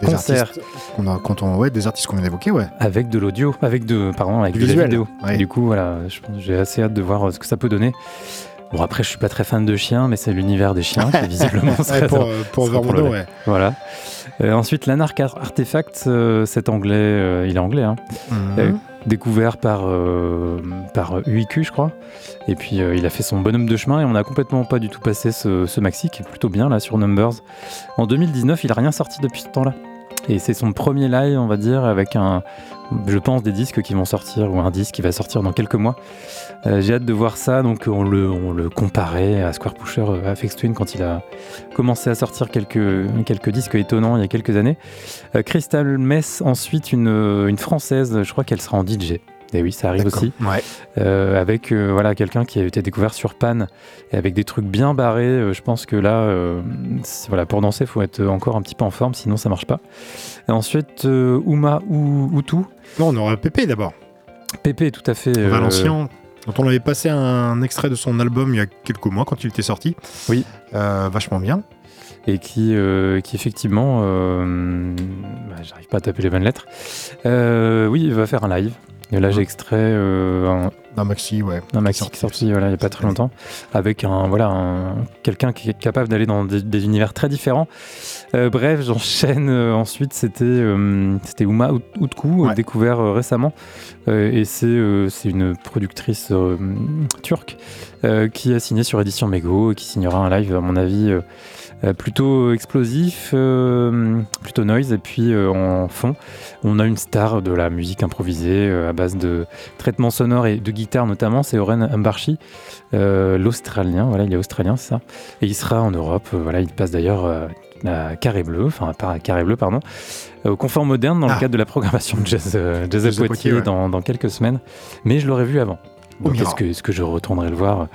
Des concerts artistes qu'on a, quand on, ouais, des artistes qu'on vient d'évoquer, ouais. avec de l'audio, avec de, pardon, avec Du de la vidéo. ouais. Du coup, voilà, j'ai assez hâte de voir ce que ça peut donner. Bon, après, je suis pas très fan de chiens, mais c'est l'univers des chiens qui *laughs* visiblement serait pour, *laughs* euh, pour ouais. Voilà. Euh, ensuite, l'Anarch Ar- Artifact, euh, cet anglais, il est anglais, hein, Mhm. Découvert par, par UIQ, je crois. Et puis, il a fait son bonhomme de chemin et on a complètement pas du tout passé ce, ce maxi qui est plutôt bien là sur Numbers. En 2019, il a rien sorti depuis ce temps-là. Et c'est son premier live, on va dire, avec un, je pense, des disques qui vont sortir ou un disque qui va sortir dans quelques mois. Euh, J'ai hâte de voir ça. Donc, on le, on le comparait à Square Pusher, euh, Aphex Twin, quand il a commencé à sortir quelques, disques étonnants il y a quelques années. Euh, Crystal Mess, ensuite, une, une française, je crois qu'elle sera en DJ. Et oui, ça arrive aussi. Ouais. Euh, avec euh, voilà, quelqu'un qui a été découvert sur Pan et avec des trucs bien barrés. euh, je pense que là, voilà, pour danser, il faut être encore un petit peu en forme, sinon ça marche pas. Et ensuite, Uma ou Utu, Non, on aura Pépé d'abord. Pépé, tout à fait. Valencien, dont on avait passé un extrait de son album il y a quelques mois quand il était sorti. Oui. Vachement bien. et qui, euh, qui effectivement, euh, bah, j'arrive pas à taper les bonnes lettres. Euh, oui, il va faire un live. Et là, j'ai Ouais. extrait euh, un, Un maxi, ouais. un maxi qui est sorti voilà, il n'y a pas très longtemps, avec un voilà un- quelqu'un qui est capable d'aller dans des, des univers très différents. Euh, bref, j'enchaîne. euh, ensuite, c'était c'était Uma Ut- Utku, Ouais. découvert récemment, et c'est c'est une productrice turque qui a signé sur Édition Mego et qui signera un live, à mon avis. Euh, plutôt explosif, euh, plutôt noise, et puis euh, en fond, on a une star de la musique improvisée à base de traitements sonores et de guitare notamment, c'est Oren Mbarchi, euh, l'Australien, voilà, il est australien, c'est ça, et il sera en Europe, voilà, il passe d'ailleurs à Carré Bleu, enfin à Carré Bleu, pardon, au Confort Moderne dans Ah. le cadre de la programmation de Jazz, Jazz Jazz à Poitiers Poitiers, ouais. dans, dans quelques semaines, mais je l'aurais vu avant. Donc est-ce que, je retournerai le voir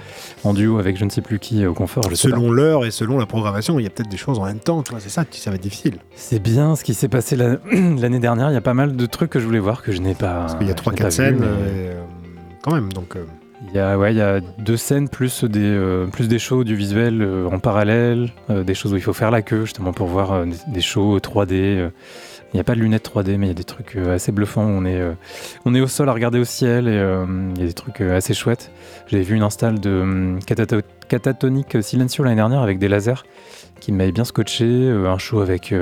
en duo avec je ne sais plus qui euh, au confort je. Selon l'heure et selon la programmation, il y a peut-être des choses en même temps. tu vois, C'est ça, ça va être difficile. C'est bien ce qui s'est passé la- *clears throat* l'année dernière. Il y a pas mal de trucs que je voulais voir que je n'ai pas. Parce qu'il y a je 3-4 n'ai pas scènes vu, mais euh, quand même. Donc, euh, Il y a ouais, il y a deux scènes plus des euh, plus des shows audiovisuels euh, en parallèle, euh, des choses où il faut faire la queue justement pour voir des, des shows 3D. Il n'y a pas de lunettes 3D, mais il y a des trucs euh, assez bluffants. où On est euh, on est au sol à regarder au ciel et euh, il y a des trucs assez chouettes. J'avais vu une install de Catato- Catatonic Silencio l'année dernière avec des lasers qui m'avait bien scotché. un show avec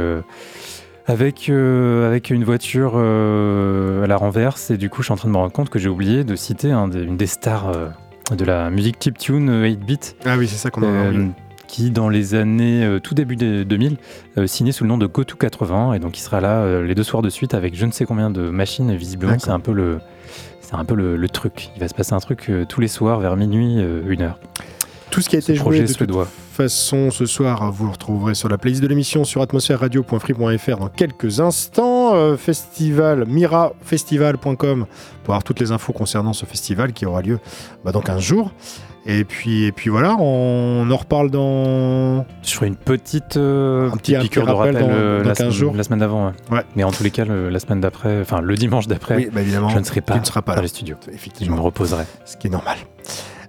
avec, euh, avec une voiture euh, à la renverse et du coup je suis en train de me rendre compte que j'ai oublié de citer des- une des stars euh, de la musique chiptune euh, 8-bit Ah oui, c'est ça qu'on a envie. Qui dans les années euh, tout début des 2000 euh, signait sous le nom de GoTo 80 et donc il sera là euh, les deux soirs de suite avec je ne sais combien de machines et visiblement c'est un peu le c'est un peu le, le truc il va se passer un truc tous les soirs vers minuit une heure Tout ce qui a été ce joué de toute façon, ce soir, vous le retrouverez sur la playlist de l'émission sur atmosphèreradio.free.fr dans quelques instants. Euh, festival, mirafestival.com pour avoir toutes les infos concernant ce festival qui aura lieu bah, dans 15 jours. Et puis, et puis voilà, on en reparle dans. Je ferai une petite, euh, Un petit- piqûre de rappel dans- euh, dans la, 15 semaine- jours. la semaine d'avant. ouais. Ouais. Mais en tous les cas, le- la semaine d'après, enfin le dimanche d'après, Oui, bah je ne serai pas, Tu ne seras pas dans là. les studios. Je me Effectivement, reposerai. ce qui est normal.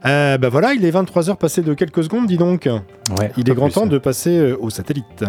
Euh, bah voilà, il est 23h passé de quelques secondes, dis donc. Ouais, Il est grand plus. temps de passer euh, au satellite.